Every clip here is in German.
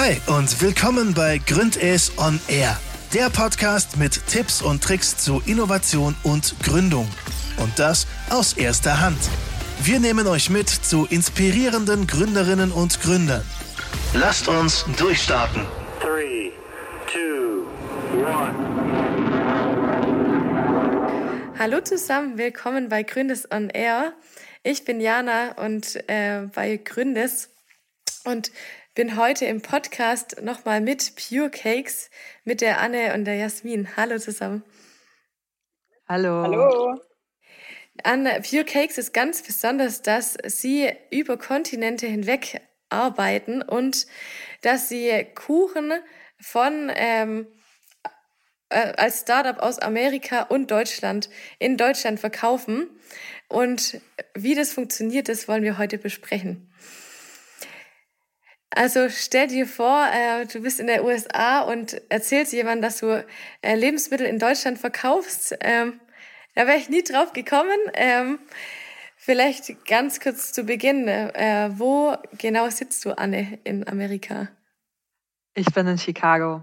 Hi und willkommen bei Gründes on Air, der Podcast mit Tipps und Tricks zu Innovation und Gründung. Und das aus erster Hand. Wir nehmen euch mit zu inspirierenden Gründerinnen und Gründern. Lasst uns durchstarten. 3, 2, 1. Hallo zusammen, willkommen bei Gründes on Air. Ich bin Jana und äh, bei Gründes und bin heute im Podcast nochmal mit Pure Cakes mit der Anne und der Jasmin. Hallo zusammen. Hallo. Hallo. An Pure Cakes ist ganz besonders, dass sie über Kontinente hinweg arbeiten und dass sie Kuchen von ähm, äh, als Startup aus Amerika und Deutschland in Deutschland verkaufen. Und wie das funktioniert, das wollen wir heute besprechen. Also stell dir vor, äh, du bist in der USA und erzählst jemandem, dass du äh, Lebensmittel in Deutschland verkaufst. Ähm, da wäre ich nie drauf gekommen. Ähm, vielleicht ganz kurz zu Beginn. Äh, wo genau sitzt du, Anne, in Amerika? Ich bin in Chicago.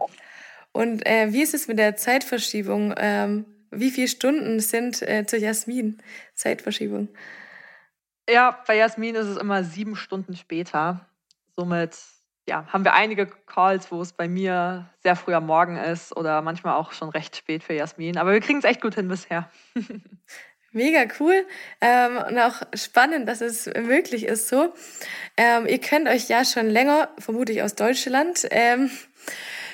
Und äh, wie ist es mit der Zeitverschiebung? Ähm, wie viele Stunden sind äh, zur Jasmin Zeitverschiebung? Ja, bei Jasmin ist es immer sieben Stunden später. Somit ja, haben wir einige Calls, wo es bei mir sehr früh am Morgen ist oder manchmal auch schon recht spät für Jasmin. Aber wir kriegen es echt gut hin bisher. Mega cool ähm, und auch spannend, dass es möglich ist so. Ähm, ihr kennt euch ja schon länger, vermutlich aus Deutschland. Ähm,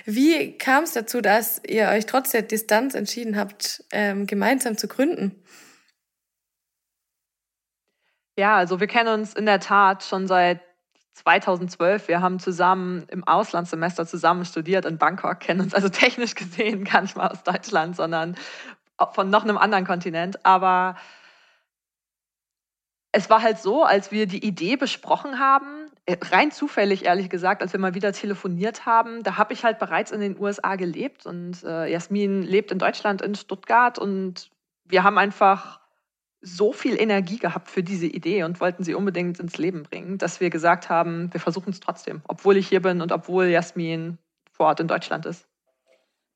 wie kam es dazu, dass ihr euch trotz der Distanz entschieden habt, ähm, gemeinsam zu gründen? Ja, also wir kennen uns in der Tat schon seit 2012. Wir haben zusammen im Auslandssemester zusammen studiert in Bangkok, kennen uns also technisch gesehen gar nicht mal aus Deutschland, sondern von noch einem anderen Kontinent. Aber es war halt so, als wir die Idee besprochen haben, äh, rein zufällig ehrlich gesagt, als wir mal wieder telefoniert haben, da habe ich halt bereits in den USA gelebt und äh, Jasmin lebt in Deutschland, in Stuttgart und wir haben einfach so viel Energie gehabt für diese Idee und wollten sie unbedingt ins Leben bringen, dass wir gesagt haben, wir versuchen es trotzdem, obwohl ich hier bin und obwohl Jasmin vor Ort in Deutschland ist.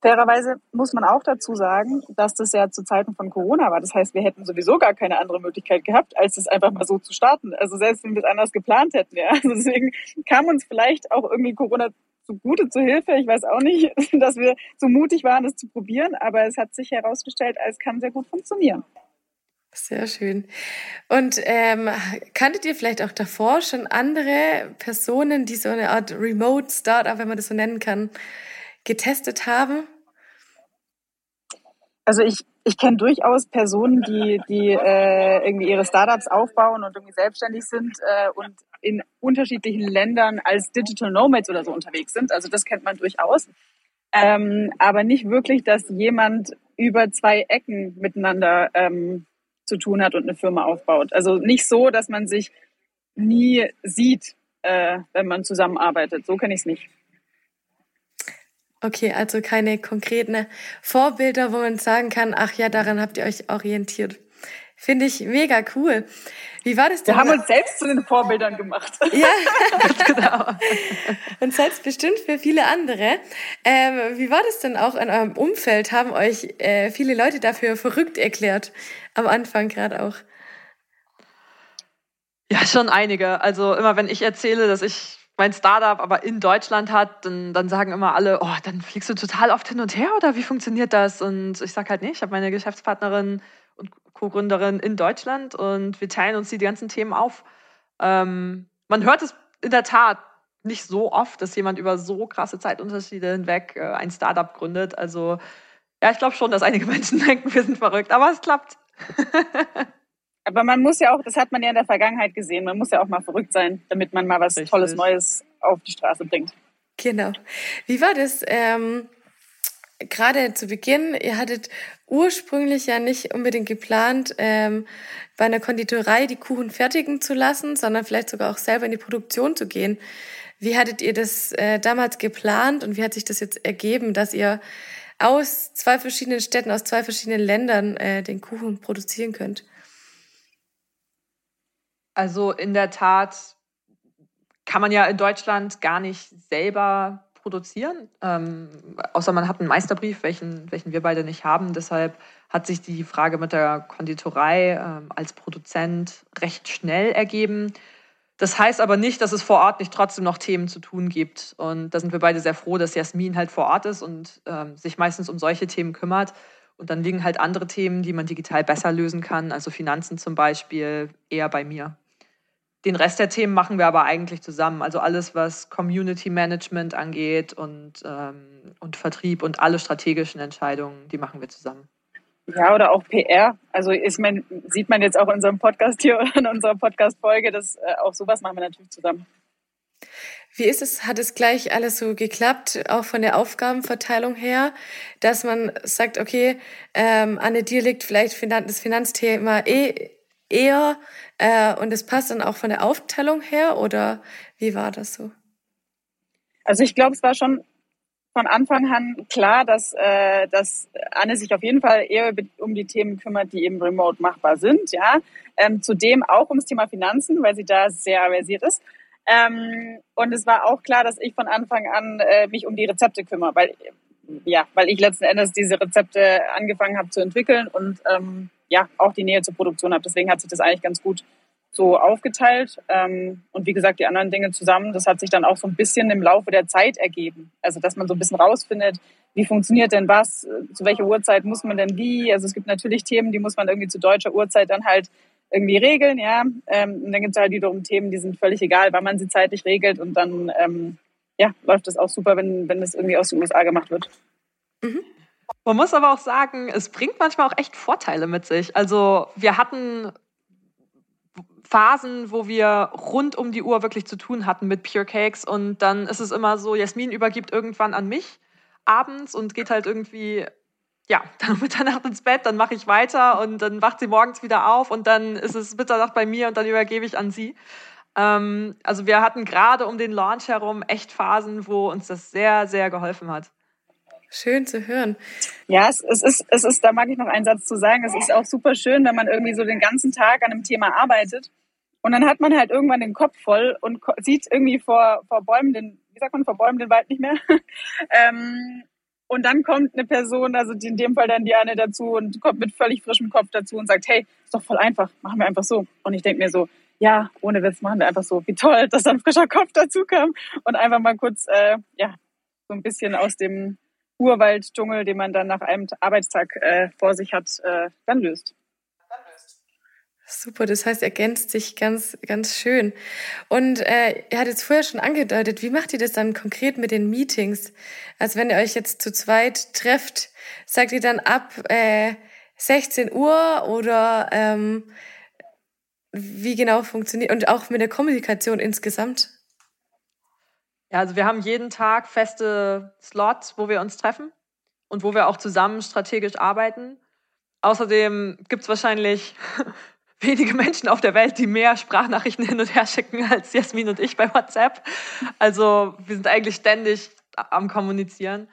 Fairerweise muss man auch dazu sagen, dass das ja zu Zeiten von Corona war. Das heißt, wir hätten sowieso gar keine andere Möglichkeit gehabt, als es einfach mal so zu starten. Also selbst wenn wir es anders geplant hätten, ja. Also deswegen kam uns vielleicht auch irgendwie Corona zugute zu Hilfe. Ich weiß auch nicht, dass wir so mutig waren, es zu probieren, aber es hat sich herausgestellt, es kann sehr gut funktionieren. Sehr schön. Und ähm, kanntet ihr vielleicht auch davor schon andere Personen, die so eine Art Remote Startup, wenn man das so nennen kann, getestet haben? Also ich, ich kenne durchaus Personen, die, die äh, irgendwie ihre Startups aufbauen und irgendwie selbstständig sind äh, und in unterschiedlichen Ländern als Digital Nomads oder so unterwegs sind. Also das kennt man durchaus. Ähm, aber nicht wirklich, dass jemand über zwei Ecken miteinander ähm, zu tun hat und eine Firma aufbaut. Also nicht so, dass man sich nie sieht, äh, wenn man zusammenarbeitet. So kenne ich es nicht. Okay, also keine konkreten Vorbilder, wo man sagen kann, ach ja, daran habt ihr euch orientiert. Finde ich mega cool. Wie war das denn? Wir haben uns selbst zu den Vorbildern gemacht. Ja, genau. Und selbst bestimmt für viele andere. Ähm, wie war das denn auch in eurem Umfeld? Haben euch äh, viele Leute dafür verrückt erklärt? Am Anfang gerade auch. Ja, schon einige. Also immer wenn ich erzähle, dass ich mein Startup aber in Deutschland hat, dann, dann sagen immer alle, oh, dann fliegst du total oft hin und her oder wie funktioniert das? Und ich sage halt nicht, ich habe meine Geschäftspartnerin und Co-Gründerin in Deutschland und wir teilen uns die ganzen Themen auf. Ähm, man hört es in der Tat nicht so oft, dass jemand über so krasse Zeitunterschiede hinweg äh, ein Startup gründet. Also ja, ich glaube schon, dass einige Menschen denken, wir sind verrückt, aber es klappt. aber man muss ja auch, das hat man ja in der Vergangenheit gesehen, man muss ja auch mal verrückt sein, damit man mal was Richtig. Tolles Neues auf die Straße bringt. Genau. Wie war das? Ähm, gerade zu Beginn, ihr hattet ursprünglich ja nicht unbedingt geplant, ähm, bei einer Konditorei die Kuchen fertigen zu lassen, sondern vielleicht sogar auch selber in die Produktion zu gehen. Wie hattet ihr das äh, damals geplant und wie hat sich das jetzt ergeben, dass ihr aus zwei verschiedenen Städten, aus zwei verschiedenen Ländern äh, den Kuchen produzieren könnt? Also in der Tat kann man ja in Deutschland gar nicht selber produzieren, ähm, außer man hat einen Meisterbrief, welchen, welchen wir beide nicht haben. Deshalb hat sich die Frage mit der Konditorei ähm, als Produzent recht schnell ergeben. Das heißt aber nicht, dass es vor Ort nicht trotzdem noch Themen zu tun gibt. Und da sind wir beide sehr froh, dass Jasmin halt vor Ort ist und ähm, sich meistens um solche Themen kümmert. Und dann liegen halt andere Themen, die man digital besser lösen kann, also Finanzen zum Beispiel, eher bei mir. Den Rest der Themen machen wir aber eigentlich zusammen. Also alles, was Community Management angeht und, ähm, und Vertrieb und alle strategischen Entscheidungen, die machen wir zusammen. Ja, oder auch PR. Also ist man, sieht man jetzt auch in unserem Podcast hier oder in unserer Podcast-Folge, dass äh, auch sowas machen wir natürlich zusammen. Wie ist es? Hat es gleich alles so geklappt, auch von der Aufgabenverteilung her, dass man sagt, okay, ähm, Anne, dir liegt vielleicht das Finanzthema eh eher äh, und es passt dann auch von der Aufteilung her oder wie war das so? Also ich glaube, es war schon von Anfang an klar, dass, äh, dass Anne sich auf jeden Fall eher um die Themen kümmert, die eben remote machbar sind. Ja, ähm, zudem auch ums Thema Finanzen, weil sie da sehr versiert ist. Ähm, und es war auch klar, dass ich von Anfang an äh, mich um die Rezepte kümmere, weil ja, weil ich letzten Endes diese Rezepte angefangen habe zu entwickeln und ähm, ja, auch die Nähe zur Produktion habe. Deswegen hat sich das eigentlich ganz gut so aufgeteilt. Ähm, und wie gesagt, die anderen Dinge zusammen, das hat sich dann auch so ein bisschen im Laufe der Zeit ergeben. Also, dass man so ein bisschen rausfindet, wie funktioniert denn was, zu welcher Uhrzeit muss man denn wie. Also, es gibt natürlich Themen, die muss man irgendwie zu deutscher Uhrzeit dann halt irgendwie regeln, ja. Ähm, und dann gibt es halt wiederum Themen, die sind völlig egal, weil man sie zeitlich regelt und dann, ähm, ja, läuft das auch super, wenn, wenn das irgendwie aus den USA gemacht wird. Mhm. Man muss aber auch sagen, es bringt manchmal auch echt Vorteile mit sich. Also wir hatten Phasen, wo wir rund um die Uhr wirklich zu tun hatten mit Pure Cakes und dann ist es immer so, Jasmin übergibt irgendwann an mich abends und geht halt irgendwie ja, dann Mitternacht ins Bett, dann mache ich weiter und dann wacht sie morgens wieder auf und dann ist es Mitternacht bei mir und dann übergebe ich an sie. Ähm, also wir hatten gerade um den Launch herum echt Phasen, wo uns das sehr, sehr geholfen hat. Schön zu hören. Ja, es, es, ist, es ist, da mag ich noch einen Satz zu sagen, es ist auch super schön, wenn man irgendwie so den ganzen Tag an einem Thema arbeitet und dann hat man halt irgendwann den Kopf voll und sieht irgendwie vor, vor Bäumen den, wie sagt man, vor Bäumen den Wald nicht mehr. ähm, und dann kommt eine Person, also in dem Fall dann Diane dazu und kommt mit völlig frischem Kopf dazu und sagt, hey, ist doch voll einfach, machen wir einfach so. Und ich denke mir so, ja, ohne Witz machen wir einfach so. Wie toll, dass dann frischer Kopf dazu kam und einfach mal kurz, äh, ja, so ein bisschen aus dem Urwalddschungel, den man dann nach einem Arbeitstag äh, vor sich hat, äh, dann löst. Super, das heißt, ergänzt sich ganz, ganz schön. Und äh, ihr hattet es vorher schon angedeutet, wie macht ihr das dann konkret mit den Meetings? Also wenn ihr euch jetzt zu zweit trefft, sagt ihr dann ab äh, 16 Uhr oder ähm, wie genau funktioniert und auch mit der Kommunikation insgesamt? Ja, also wir haben jeden Tag feste Slots, wo wir uns treffen und wo wir auch zusammen strategisch arbeiten. Außerdem gibt es wahrscheinlich wenige Menschen auf der Welt, die mehr Sprachnachrichten hin und her schicken als Jasmin und ich bei WhatsApp. Also wir sind eigentlich ständig am Kommunizieren.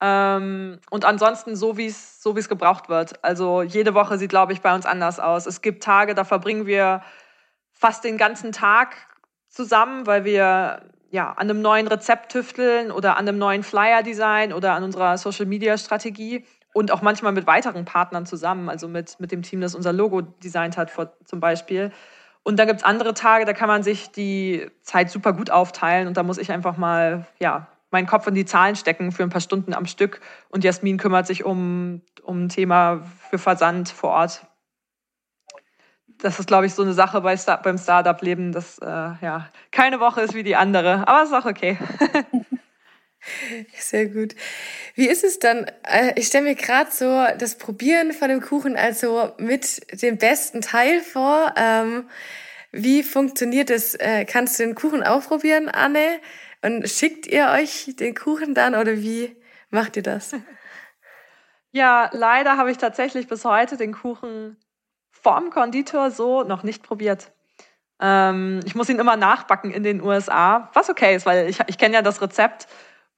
Ähm, und ansonsten so, wie es so es gebraucht wird. Also jede Woche sieht, glaube ich, bei uns anders aus. Es gibt Tage, da verbringen wir fast den ganzen Tag zusammen, weil wir ja, an einem neuen Rezept tüfteln oder an einem neuen Flyer-Design oder an unserer Social-Media-Strategie und auch manchmal mit weiteren Partnern zusammen, also mit, mit dem Team, das unser Logo designt hat, vor, zum Beispiel. Und dann gibt es andere Tage, da kann man sich die Zeit super gut aufteilen und da muss ich einfach mal ja, meinen Kopf in die Zahlen stecken für ein paar Stunden am Stück und Jasmin kümmert sich um, um ein Thema für Versand vor Ort das ist, glaube ich, so eine Sache bei Star beim Startup-Leben, dass äh, ja keine Woche ist wie die andere. Aber ist auch okay. Sehr gut. Wie ist es dann? Äh, ich stelle mir gerade so das Probieren von dem Kuchen also mit dem besten Teil vor. Ähm, wie funktioniert das? Äh, kannst du den Kuchen auch probieren, Anne? Und schickt ihr euch den Kuchen dann oder wie macht ihr das? Ja, leider habe ich tatsächlich bis heute den Kuchen vom Konditor so noch nicht probiert. Ähm, ich muss ihn immer nachbacken in den USA, was okay ist, weil ich, ich kenne ja das Rezept.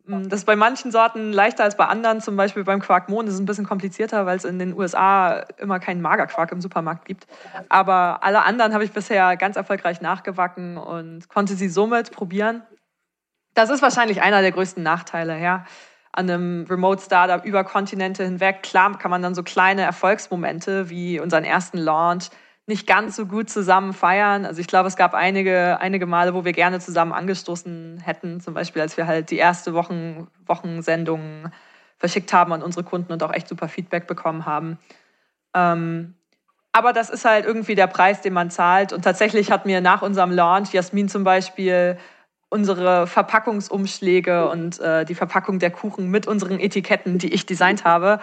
Mm, das ist bei manchen Sorten leichter als bei anderen. Zum Beispiel beim Quarkmond ist es ein bisschen komplizierter, weil es in den USA immer keinen Magerquark im Supermarkt gibt. Aber alle anderen habe ich bisher ganz erfolgreich nachgewacken und konnte sie somit probieren. Das ist wahrscheinlich einer der größten Nachteile, ja. An einem Remote-Startup über Kontinente hinweg. Klar kann man dann so kleine Erfolgsmomente wie unseren ersten Launch nicht ganz so gut zusammen feiern. Also ich glaube, es gab einige, einige Male, wo wir gerne zusammen angestoßen hätten. Zum Beispiel, als wir halt die erste Wochen, Wochensendung verschickt haben an unsere Kunden und auch echt super Feedback bekommen haben. Ähm, aber das ist halt irgendwie der Preis, den man zahlt. Und tatsächlich hat mir nach unserem Launch Jasmin zum Beispiel unsere Verpackungsumschläge und äh, die Verpackung der Kuchen mit unseren Etiketten, die ich designt habe,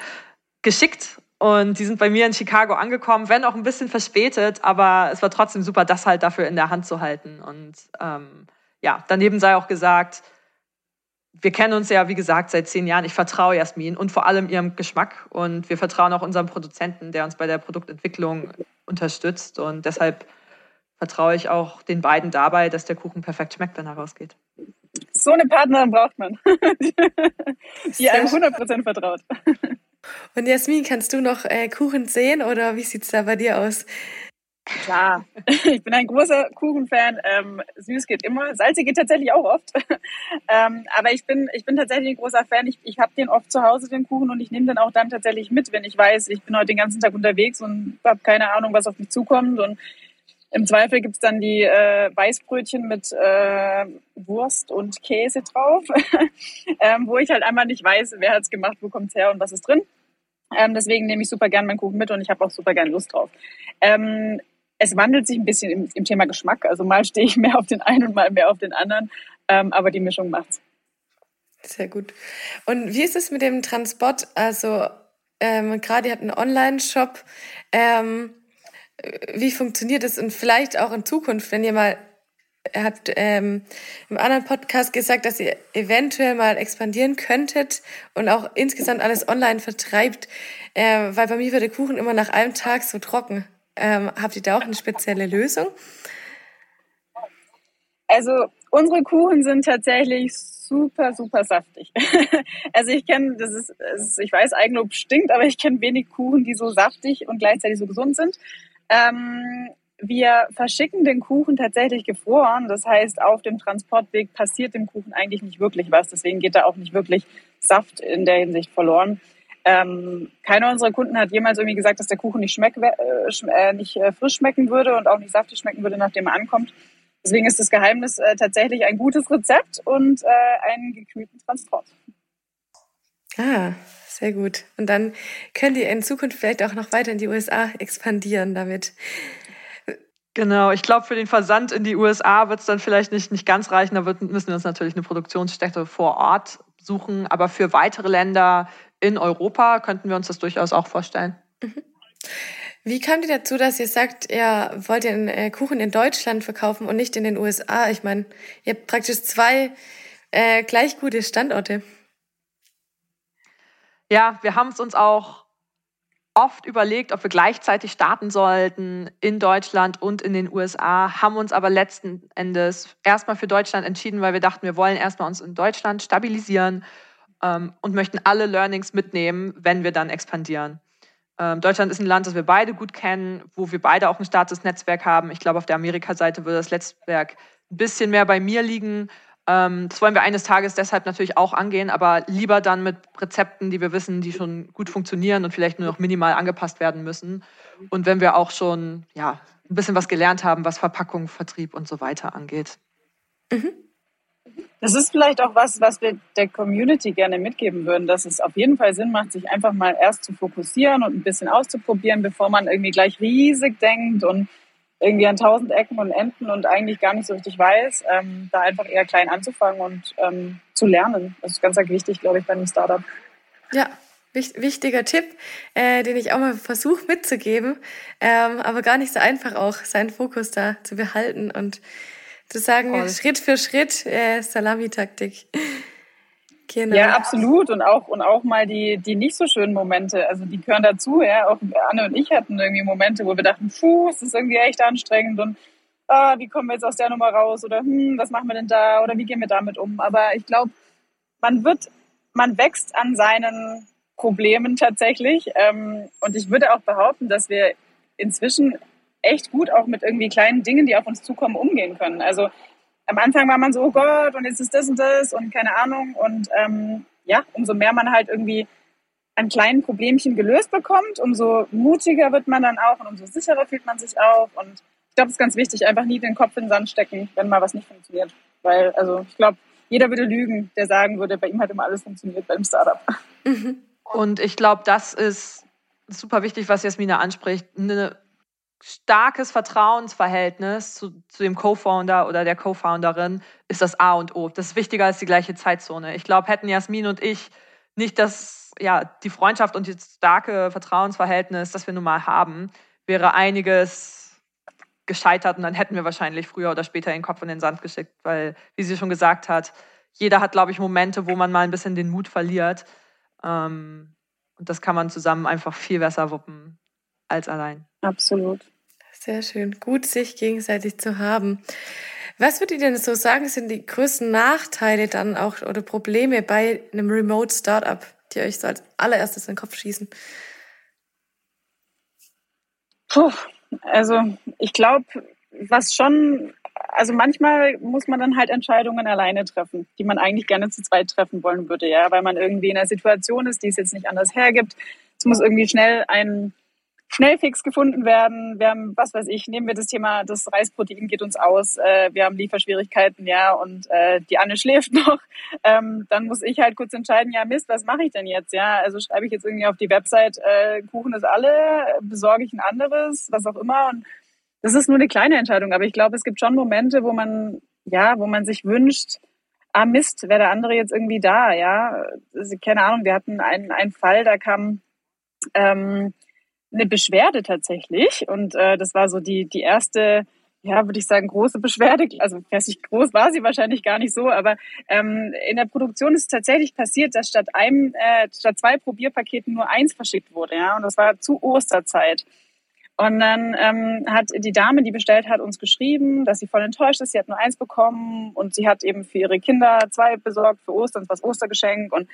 geschickt. Und die sind bei mir in Chicago angekommen, wenn auch ein bisschen verspätet, aber es war trotzdem super, das halt dafür in der Hand zu halten. Und ähm, ja, daneben sei auch gesagt, wir kennen uns ja, wie gesagt, seit zehn Jahren. Ich vertraue Jasmin und vor allem ihrem Geschmack. Und wir vertrauen auch unserem Produzenten, der uns bei der Produktentwicklung unterstützt. Und deshalb vertraue ich auch den beiden dabei, dass der Kuchen perfekt schmeckt, wenn er rausgeht. So eine Partnerin braucht man, die einem 100% vertraut. Und Jasmin, kannst du noch äh, Kuchen sehen oder wie sieht es da bei dir aus? Klar, ich bin ein großer Kuchenfan. Ähm, süß geht immer, salzig geht tatsächlich auch oft. ähm, aber ich bin, ich bin tatsächlich ein großer Fan. Ich, ich habe den oft zu Hause, den Kuchen, und ich nehme den auch dann tatsächlich mit, wenn ich weiß, ich bin heute den ganzen Tag unterwegs und habe keine Ahnung, was auf mich zukommt. Und im Zweifel gibt's dann die äh, Weißbrötchen mit äh, Wurst und Käse drauf, ähm, wo ich halt einmal nicht weiß, wer hat's gemacht, wo kommt's her und was ist drin. Ähm, deswegen nehme ich super gern meinen Kuchen mit und ich habe auch super gern Lust drauf. Ähm, es wandelt sich ein bisschen im, im, Thema Geschmack. Also mal stehe ich mehr auf den einen und mal mehr auf den anderen. Ähm, aber die Mischung macht's. Sehr gut. Und wie ist es mit dem Transport? Also ähm, gerade ihr habt einen Online-Shop. Ähm, wie funktioniert das? Und vielleicht auch in Zukunft, wenn ihr mal Ihr habt ähm, im anderen Podcast gesagt, dass ihr eventuell mal expandieren könntet und auch insgesamt alles online vertreibt, äh, weil bei mir wird der Kuchen immer nach einem Tag so trocken. Ähm, habt ihr da auch eine spezielle Lösung? Also unsere Kuchen sind tatsächlich super, super saftig. also ich kenne, das ist, ich weiß, Eigenlob stinkt, aber ich kenne wenig Kuchen, die so saftig und gleichzeitig so gesund sind. Ähm, wir verschicken den Kuchen tatsächlich gefroren. Das heißt, auf dem Transportweg passiert dem Kuchen eigentlich nicht wirklich was. Deswegen geht da auch nicht wirklich Saft in der Hinsicht verloren. Ähm, keiner unserer Kunden hat jemals irgendwie gesagt, dass der Kuchen nicht, schmeck, äh, äh, nicht äh, frisch schmecken würde und auch nicht saftig schmecken würde, nachdem er ankommt. Deswegen ist das Geheimnis äh, tatsächlich ein gutes Rezept und äh, einen gekühlten Transport. Ah, sehr gut. Und dann könnt ihr in Zukunft vielleicht auch noch weiter in die USA expandieren damit. Genau, ich glaube, für den Versand in die USA wird es dann vielleicht nicht, nicht ganz reichen. Da wird, müssen wir uns natürlich eine Produktionsstätte vor Ort suchen. Aber für weitere Länder in Europa könnten wir uns das durchaus auch vorstellen. Mhm. Wie kam ihr dazu, dass ihr sagt, ihr wollt den äh, Kuchen in Deutschland verkaufen und nicht in den USA? Ich meine, ihr habt praktisch zwei äh, gleich gute Standorte. Ja, wir haben es uns auch oft überlegt, ob wir gleichzeitig starten sollten in Deutschland und in den USA, haben uns aber letzten Endes erstmal für Deutschland entschieden, weil wir dachten, wir wollen erstmal uns in Deutschland stabilisieren ähm, und möchten alle Learnings mitnehmen, wenn wir dann expandieren. Ähm, Deutschland ist ein Land, das wir beide gut kennen, wo wir beide auch ein starkes Netzwerk haben. Ich glaube, auf der Amerika-Seite würde das Netzwerk ein bisschen mehr bei mir liegen. Ähm, das wollen wir eines Tages deshalb natürlich auch angehen, aber lieber dann mit Rezepten, die wir wissen, die schon gut funktionieren und vielleicht nur noch minimal angepasst werden müssen. Und wenn wir auch schon ja, ein bisschen was gelernt haben, was Verpackung, Vertrieb und so weiter angeht. Mhm. Das ist vielleicht auch was, was wir der Community gerne mitgeben würden, dass es auf jeden Fall Sinn macht, sich einfach mal erst zu fokussieren und ein bisschen auszuprobieren, bevor man irgendwie gleich riesig denkt und irgendwie an tausend Ecken und Enden und eigentlich gar nicht so richtig weiß, ähm, da einfach eher klein anzufangen und ähm, zu lernen. Das ist ganz, wichtig, glaube ich, bei einem Startup. Ja, wichtiger Tipp, äh, den ich auch mal versuche mitzugeben, ähm, aber gar nicht so einfach auch, seinen Fokus da zu behalten und zu sagen, Voll. Schritt für Schritt, äh, Salamitaktik. Genau. Ja, absolut. Und auch, und auch mal die, die nicht so schönen Momente. Also die gehören dazu, ja. Auch Anne und ich hatten irgendwie Momente, wo wir dachten, puh, es ist irgendwie echt anstrengend und ah, wie kommen wir jetzt aus der Nummer raus? Oder hm, was machen wir denn da? Oder wie gehen wir damit um? Aber ich glaube, man wird, man wächst an seinen Problemen tatsächlich. Ähm, und ich würde auch behaupten, dass wir inzwischen echt gut auch mit irgendwie kleinen Dingen, die auf uns zukommen, umgehen können. Also am Anfang war man so, oh Gott, und jetzt ist das und das und keine Ahnung. Und ähm, ja, umso mehr man halt irgendwie an kleinen Problemchen gelöst bekommt, umso mutiger wird man dann auch und umso sicherer fühlt man sich auch. Und ich glaube, es ist ganz wichtig, einfach nie den Kopf in den Sand stecken, wenn mal was nicht funktioniert. Weil, also ich glaube, jeder würde lügen, der sagen würde, bei ihm hat immer alles funktioniert beim Startup. Mhm. Und ich glaube, das ist super wichtig, was Jasmina anspricht. Eine starkes Vertrauensverhältnis zu, zu dem Co-Founder oder der Co-Founderin ist das A und O. Das ist wichtiger als die gleiche Zeitzone. Ich glaube, hätten Jasmin und ich nicht das, ja, die Freundschaft und das starke Vertrauensverhältnis, das wir nun mal haben, wäre einiges gescheitert und dann hätten wir wahrscheinlich früher oder später den Kopf in den Sand geschickt, weil, wie sie schon gesagt hat, jeder hat, glaube ich, Momente, wo man mal ein bisschen den Mut verliert. Ähm, und das kann man zusammen einfach viel besser wuppen als allein. Absolut. Sehr schön. Gut, sich gegenseitig zu haben. Was würdet ihr denn so sagen, sind die größten Nachteile dann auch oder Probleme bei einem Remote Startup, die euch so als allererstes in den Kopf schießen? Puh, also ich glaube, was schon, also manchmal muss man dann halt Entscheidungen alleine treffen, die man eigentlich gerne zu zweit treffen wollen würde, ja, weil man irgendwie in einer Situation ist, die es jetzt nicht anders hergibt. Es muss irgendwie schnell ein Schnellfix gefunden werden. Wir haben, was weiß ich, nehmen wir das Thema, das Reisprotein geht uns aus. Äh, wir haben Lieferschwierigkeiten, ja, und äh, die Anne schläft noch. Ähm, dann muss ich halt kurz entscheiden, ja Mist, was mache ich denn jetzt? Ja, also schreibe ich jetzt irgendwie auf die Website, äh, Kuchen ist alle, besorge ich ein anderes, was auch immer. Und das ist nur eine kleine Entscheidung, aber ich glaube, es gibt schon Momente, wo man, ja, wo man sich wünscht, ah Mist, wäre der andere jetzt irgendwie da, ja. Also, keine Ahnung, wir hatten einen, einen Fall, da kam ähm, eine Beschwerde tatsächlich. Und äh, das war so die, die erste, ja, würde ich sagen, große Beschwerde. Also, weiß nicht, groß war sie wahrscheinlich gar nicht so, aber ähm, in der Produktion ist tatsächlich passiert, dass statt einem, äh, statt zwei Probierpaketen nur eins verschickt wurde, ja. Und das war zu Osterzeit. Und dann ähm, hat die Dame, die bestellt hat, uns geschrieben, dass sie voll enttäuscht ist. Sie hat nur eins bekommen und sie hat eben für ihre Kinder zwei besorgt für Ostern, das Ostergeschenk. Und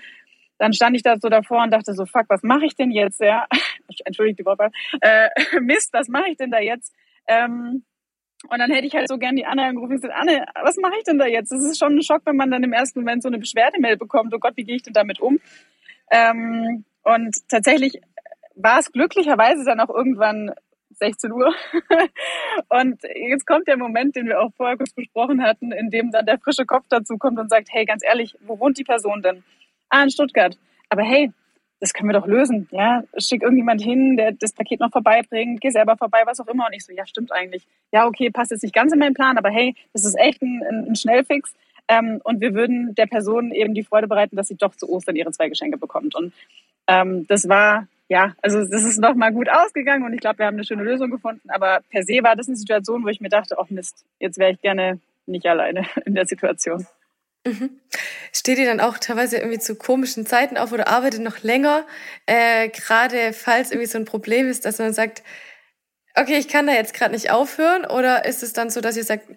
dann stand ich da so davor und dachte so, fuck, was mache ich denn jetzt? Ja, entschuldigt die Wortwahl. Äh, Mist, was mache ich denn da jetzt? Ähm, und dann hätte ich halt so gern die Anne angerufen und gesagt, Anne, was mache ich denn da jetzt? Das ist schon ein Schock, wenn man dann im ersten Moment so eine Beschwerdemail bekommt. Oh Gott, wie gehe ich denn damit um? Ähm, und tatsächlich war es glücklicherweise dann auch irgendwann 16 Uhr. und jetzt kommt der Moment, den wir auch vorher kurz besprochen hatten, in dem dann der frische Kopf dazu kommt und sagt, hey, ganz ehrlich, wo wohnt die Person denn? Ah, in Stuttgart. Aber hey, das können wir doch lösen. Ja, schick irgendjemand hin, der das Paket noch vorbeibringt, geh selber vorbei, was auch immer. Und ich so, ja, stimmt eigentlich. Ja, okay, passt jetzt nicht ganz in meinen Plan, aber hey, das ist echt ein, ein Schnellfix. Ähm, und wir würden der Person eben die Freude bereiten, dass sie doch zu Ostern ihre zwei Geschenke bekommt. Und ähm, das war, ja, also das ist noch mal gut ausgegangen und ich glaube, wir haben eine schöne Lösung gefunden. Aber per se war das eine Situation, wo ich mir dachte, oh Mist, jetzt wäre ich gerne nicht alleine in der Situation. Mhm. Steht ihr dann auch teilweise irgendwie zu komischen Zeiten auf oder arbeitet noch länger, äh, gerade falls irgendwie so ein Problem ist, dass man sagt, okay, ich kann da jetzt gerade nicht aufhören? Oder ist es dann so, dass ihr sagt,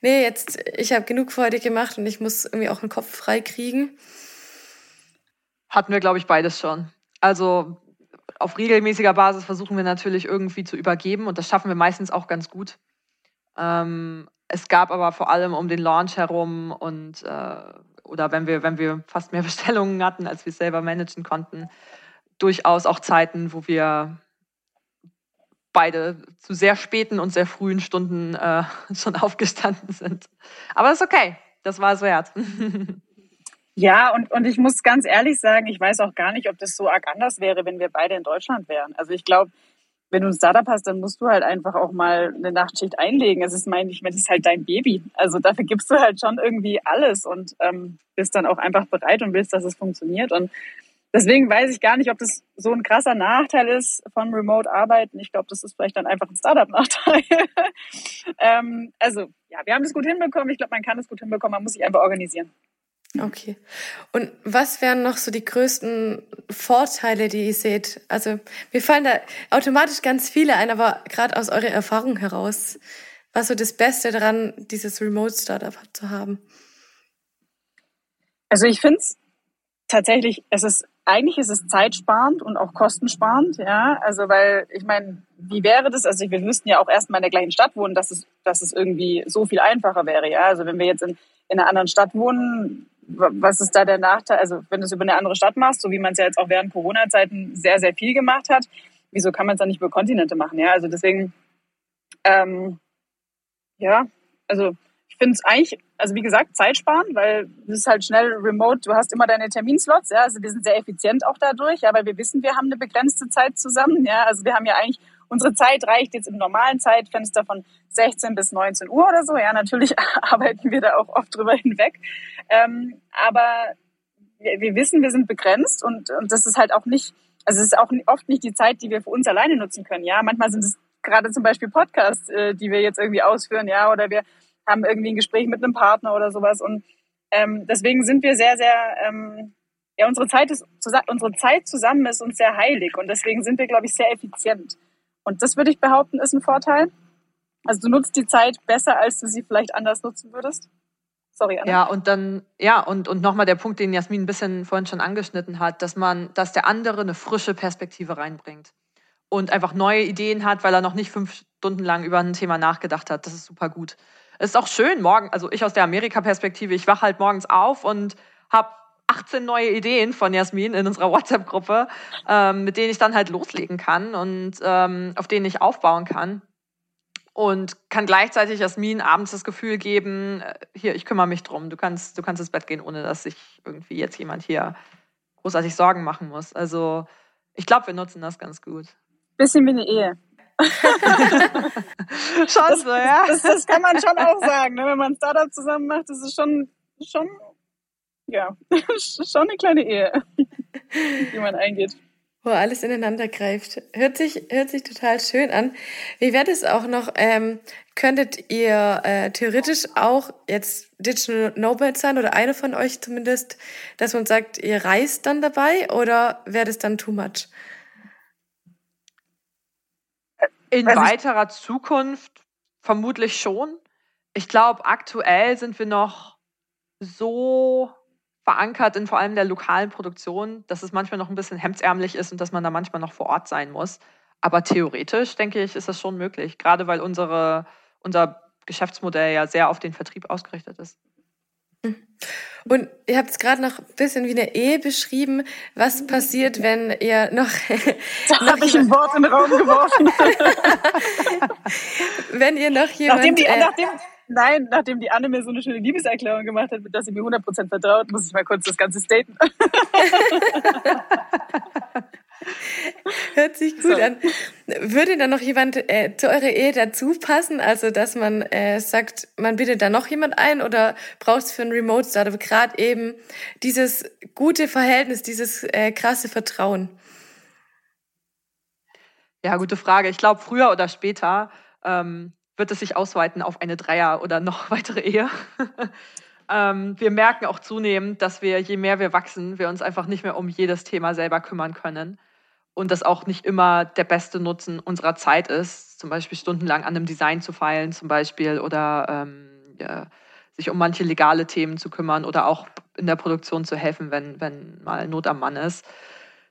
nee, jetzt, ich habe genug für heute gemacht und ich muss irgendwie auch den Kopf frei kriegen? Hatten wir, glaube ich, beides schon. Also auf regelmäßiger Basis versuchen wir natürlich irgendwie zu übergeben und das schaffen wir meistens auch ganz gut. Ähm, es gab aber vor allem um den Launch herum und äh, oder wenn wir, wenn wir fast mehr Bestellungen hatten, als wir selber managen konnten, durchaus auch Zeiten, wo wir beide zu sehr späten und sehr frühen Stunden äh, schon aufgestanden sind. Aber das ist okay. Das war es wert. Ja, und, und ich muss ganz ehrlich sagen, ich weiß auch gar nicht, ob das so arg anders wäre, wenn wir beide in Deutschland wären. Also ich glaube, wenn du ein Startup hast, dann musst du halt einfach auch mal eine Nachtschicht einlegen. Es ist mein, ich meine, das ist halt dein Baby. Also dafür gibst du halt schon irgendwie alles und ähm, bist dann auch einfach bereit und willst, dass es funktioniert. Und deswegen weiß ich gar nicht, ob das so ein krasser Nachteil ist von Remote-Arbeiten. Ich glaube, das ist vielleicht dann einfach ein Startup-Nachteil. ähm, also ja, wir haben das gut hinbekommen. Ich glaube, man kann es gut hinbekommen. Man muss sich einfach organisieren. Okay. Und was wären noch so die größten Vorteile, die ihr seht? Also mir fallen da automatisch ganz viele ein, aber gerade aus eurer Erfahrung heraus, was so das Beste daran, dieses Remote Startup zu haben? Also ich finde es tatsächlich, es ist eigentlich ist es zeitsparend und auch kostensparend, ja. Also weil ich meine, wie wäre das? Also wir müssten ja auch erstmal in der gleichen Stadt wohnen, dass es, dass es irgendwie so viel einfacher wäre, ja. Also wenn wir jetzt in, in einer anderen Stadt wohnen, was ist da der Nachteil? Also wenn du es über eine andere Stadt machst, so wie man es ja jetzt auch während Corona-Zeiten sehr, sehr viel gemacht hat, wieso kann man es dann nicht über Kontinente machen? Ja, also deswegen, ähm, ja, also ich finde es eigentlich, also wie gesagt, zeitsparend, weil es ist halt schnell remote, du hast immer deine Terminslots, ja, also wir sind sehr effizient auch dadurch, ja, weil wir wissen, wir haben eine begrenzte Zeit zusammen, ja, also wir haben ja eigentlich, unsere Zeit reicht jetzt im normalen Zeitfenster von 16 bis 19 Uhr oder so, ja, natürlich arbeiten wir da auch oft drüber hinweg, ähm, aber wir, wir wissen, wir sind begrenzt und, und das ist halt auch nicht, also es ist auch oft nicht die Zeit, die wir für uns alleine nutzen können, ja, manchmal sind es gerade zum Beispiel Podcasts, äh, die wir jetzt irgendwie ausführen, ja, oder wir haben irgendwie ein Gespräch mit einem Partner oder sowas. Und ähm, deswegen sind wir sehr, sehr, ähm, ja, unsere Zeit, ist, unsere Zeit zusammen ist uns sehr heilig. Und deswegen sind wir, glaube ich, sehr effizient. Und das würde ich behaupten, ist ein Vorteil. Also du nutzt die Zeit besser, als du sie vielleicht anders nutzen würdest. Sorry, Anna. Ja, und dann, ja, und, und nochmal der Punkt, den Jasmin ein bisschen vorhin schon angeschnitten hat, dass man, dass der andere eine frische Perspektive reinbringt und einfach neue Ideen hat, weil er noch nicht fünf Stunden lang über ein Thema nachgedacht hat. Das ist super gut. Es ist auch schön, morgen, also ich aus der Amerika-Perspektive, ich wache halt morgens auf und habe 18 neue Ideen von Jasmin in unserer WhatsApp-Gruppe, ähm, mit denen ich dann halt loslegen kann und ähm, auf denen ich aufbauen kann. Und kann gleichzeitig Jasmin abends das Gefühl geben, äh, hier, ich kümmere mich drum, du kannst, du kannst ins Bett gehen, ohne dass sich irgendwie jetzt jemand hier großartig Sorgen machen muss. Also ich glaube, wir nutzen das ganz gut. Bisschen wie eine Ehe. schon so, ja. Das, das, kann man schon auch sagen. Ne? Wenn man ein Startup zusammen macht, das ist schon, schon, ja, schon eine kleine Ehe, die man eingeht. Wo alles ineinander greift. Hört sich, hört sich total schön an. Wie wäre das auch noch? Ähm, könntet ihr äh, theoretisch auch jetzt Digital Nomad sein oder eine von euch zumindest, dass man sagt, ihr reist dann dabei oder wäre das dann too much? In also weiterer Zukunft vermutlich schon. Ich glaube, aktuell sind wir noch so verankert in vor allem der lokalen Produktion, dass es manchmal noch ein bisschen hemdsärmlich ist und dass man da manchmal noch vor Ort sein muss. Aber theoretisch, denke ich, ist das schon möglich, gerade weil unsere, unser Geschäftsmodell ja sehr auf den Vertrieb ausgerichtet ist. Und ihr habt es gerade noch ein bisschen wie eine Ehe beschrieben. Was passiert, wenn ihr noch. Da habe ich ein Wort in den Raum geworfen. wenn ihr noch jemand. Nachdem die, äh, nachdem, nein, nachdem die Anne mir so eine schöne Liebeserklärung gemacht hat, dass sie mir 100% vertraut, muss ich mal kurz das Ganze staten. Hört sich gut so. an. Würde da noch jemand äh, zu eurer Ehe dazu passen? Also, dass man äh, sagt, man bittet da noch jemand ein oder braucht es für ein Remote Startup gerade eben dieses gute Verhältnis, dieses äh, krasse Vertrauen? Ja, gute Frage. Ich glaube, früher oder später ähm, wird es sich ausweiten auf eine Dreier- oder noch weitere Ehe. ähm, wir merken auch zunehmend, dass wir, je mehr wir wachsen, wir uns einfach nicht mehr um jedes Thema selber kümmern können und das auch nicht immer der beste Nutzen unserer Zeit ist, zum Beispiel stundenlang an einem Design zu feilen, zum Beispiel, oder ähm, ja, sich um manche legale Themen zu kümmern oder auch in der Produktion zu helfen, wenn, wenn mal Not am Mann ist.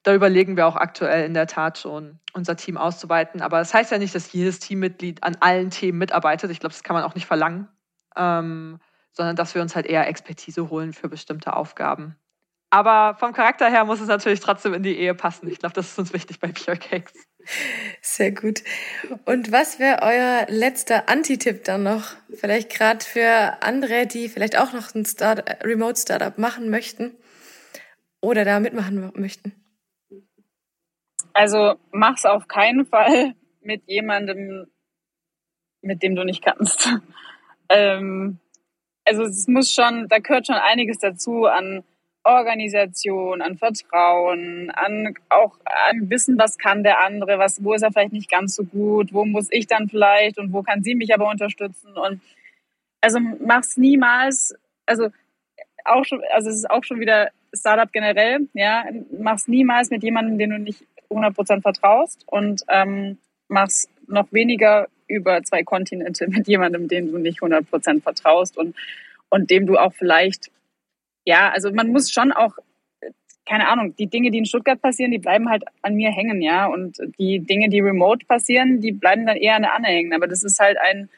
Da überlegen wir auch aktuell in der Tat schon, unser Team auszuweiten. Aber das heißt ja nicht, dass jedes Teammitglied an allen Themen mitarbeitet. Ich glaube, das kann man auch nicht verlangen, ähm, sondern dass wir uns halt eher Expertise holen für bestimmte Aufgaben. Aber vom Charakter her muss es natürlich trotzdem in die Ehe passen. Ich glaube, das ist uns wichtig bei Pure Cakes. Sehr gut. Und was wäre euer letzter Anti-Tipp dann noch? Vielleicht gerade für andere, die vielleicht auch noch ein Start Remote Startup machen möchten oder da mitmachen möchten? Also mach's auf keinen Fall mit jemandem, mit dem du nicht kannst. ähm, also es muss schon, da gehört schon einiges dazu an Organisation, an Vertrauen, an auch an Wissen, was kann der andere, was, wo ist er vielleicht nicht ganz so gut, wo muss ich dann vielleicht und wo kann sie mich aber unterstützen und also mach's niemals, also auch schon, also es ist auch schon wieder Startup generell, ja, mach's niemals mit jemandem, den du nicht 100% vertraust und ähm, mach's noch weniger über zwei Kontinente mit jemandem, den du nicht 100% vertraust und, und dem du auch vielleicht ja, also man muss schon auch keine Ahnung, die Dinge, die in Stuttgart passieren, die bleiben halt an mir hängen, ja. Und die Dinge, die remote passieren, die bleiben dann eher an der Anne hängen. Aber das ist halt ein,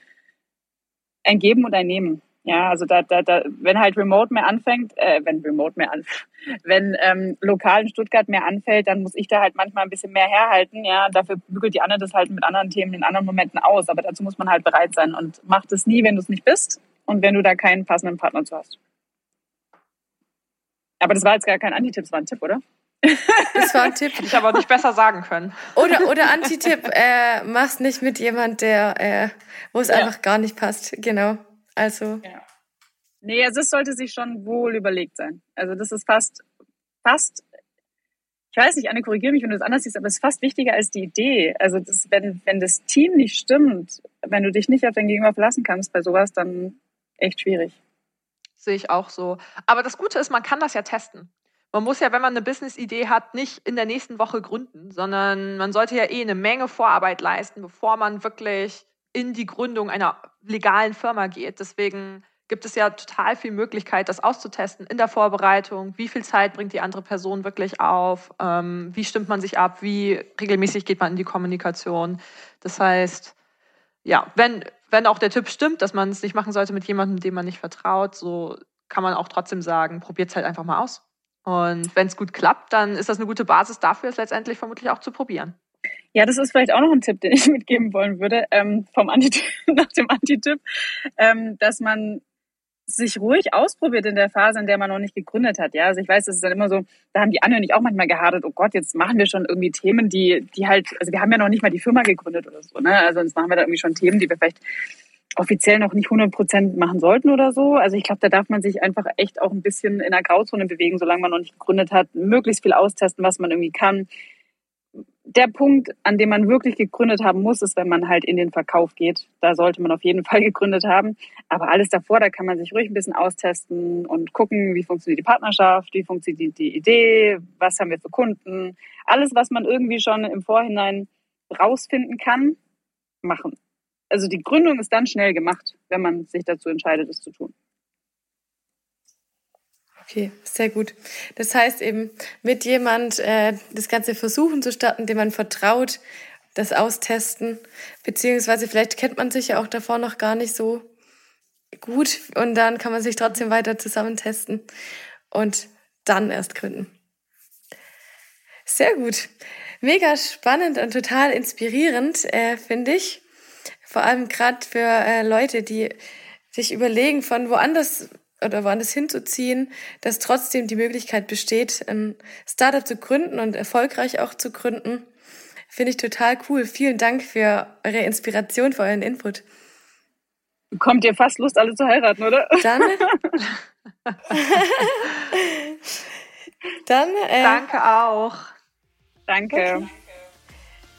ein Geben und ein Nehmen. Ja, also da, da, da, wenn halt Remote mehr anfängt, äh, wenn Remote mehr anfängt, wenn ähm, lokal in Stuttgart mehr anfällt, dann muss ich da halt manchmal ein bisschen mehr herhalten. Ja, dafür bügelt die Anne das halt mit anderen Themen in anderen Momenten aus. Aber dazu muss man halt bereit sein und macht es nie, wenn du es nicht bist und wenn du da keinen passenden Partner zu hast. Aber das war jetzt gar kein Antitipp, das war ein Tipp, oder? Das war ein Tipp. Ich aber nicht besser sagen können. Oder, oder Antitipp, äh, mach's nicht mit jemand, der, äh, wo es ja. einfach gar nicht passt. Genau. Also. Ja. Nee, also es sollte sich schon wohl überlegt sein. Also das ist fast, fast, ich weiß nicht, Anne, korrigiere mich, wenn du das anders siehst, aber es ist fast wichtiger als die Idee. Also das, wenn, wenn das Team nicht stimmt, wenn du dich nicht auf dein Gegenüber verlassen kannst bei sowas, dann echt schwierig. Sehe ich auch so. Aber das Gute ist, man kann das ja testen. Man muss ja, wenn man eine Business-Idee hat, nicht in der nächsten Woche gründen, sondern man sollte ja eh eine Menge Vorarbeit leisten, bevor man wirklich in die Gründung einer legalen Firma geht. Deswegen gibt es ja total viel Möglichkeit, das auszutesten in der Vorbereitung. Wie viel Zeit bringt die andere Person wirklich auf? Ähm, wie stimmt man sich ab? Wie regelmäßig geht man in die Kommunikation? Das heißt, ja, wenn, wenn auch der Tipp stimmt, dass man es nicht machen sollte mit jemandem, dem man nicht vertraut, so kann man auch trotzdem sagen, probiert es halt einfach mal aus. Und wenn es gut klappt, dann ist das eine gute Basis dafür, es letztendlich vermutlich auch zu probieren. Ja, das ist vielleicht auch noch ein Tipp, den ich mitgeben wollen würde, ähm, vom nach dem Antitipp, ähm, dass man sich ruhig ausprobiert in der Phase, in der man noch nicht gegründet hat. Ja, also ich weiß, das ist dann immer so, da haben die Anne und ich auch manchmal gehadert, oh Gott, jetzt machen wir schon irgendwie Themen, die, die halt, also wir haben ja noch nicht mal die Firma gegründet oder so, ne? Also jetzt machen wir da irgendwie schon Themen, die wir vielleicht offiziell noch nicht 100 Prozent machen sollten oder so. Also ich glaube, da darf man sich einfach echt auch ein bisschen in der Grauzone bewegen, solange man noch nicht gegründet hat, möglichst viel austesten, was man irgendwie kann der Punkt, an dem man wirklich gegründet haben muss, ist, wenn man halt in den Verkauf geht. Da sollte man auf jeden Fall gegründet haben. Aber alles davor, da kann man sich ruhig ein bisschen austesten und gucken, wie funktioniert die Partnerschaft, wie funktioniert die Idee, was haben wir für Kunden. Alles, was man irgendwie schon im Vorhinein rausfinden kann, machen. Also die Gründung ist dann schnell gemacht, wenn man sich dazu entscheidet, es zu tun. Okay, sehr gut. Das heißt eben, mit jemand äh, das Ganze versuchen zu starten, dem man vertraut, das austesten, beziehungsweise vielleicht kennt man sich ja auch davor noch gar nicht so gut und dann kann man sich trotzdem weiter zusammen testen und dann erst gründen. Sehr gut. Mega spannend und total inspirierend, äh, finde ich. Vor allem gerade für äh, Leute, die sich überlegen, von woanders oder woanders hinzuziehen, dass trotzdem die Möglichkeit besteht, ein Startup zu gründen und erfolgreich auch zu gründen. Finde ich total cool. Vielen Dank für eure Inspiration, für euren Input. Kommt dir fast Lust, alle zu heiraten, oder? Dann. Dann. Äh, Danke auch. Danke. Okay.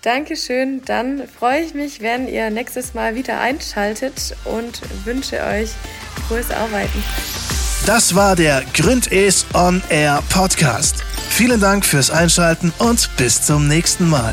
Dankeschön. Dann freue ich mich, wenn ihr nächstes Mal wieder einschaltet und wünsche euch frohes Arbeiten. Das war der Gründes On Air Podcast. Vielen Dank fürs Einschalten und bis zum nächsten Mal.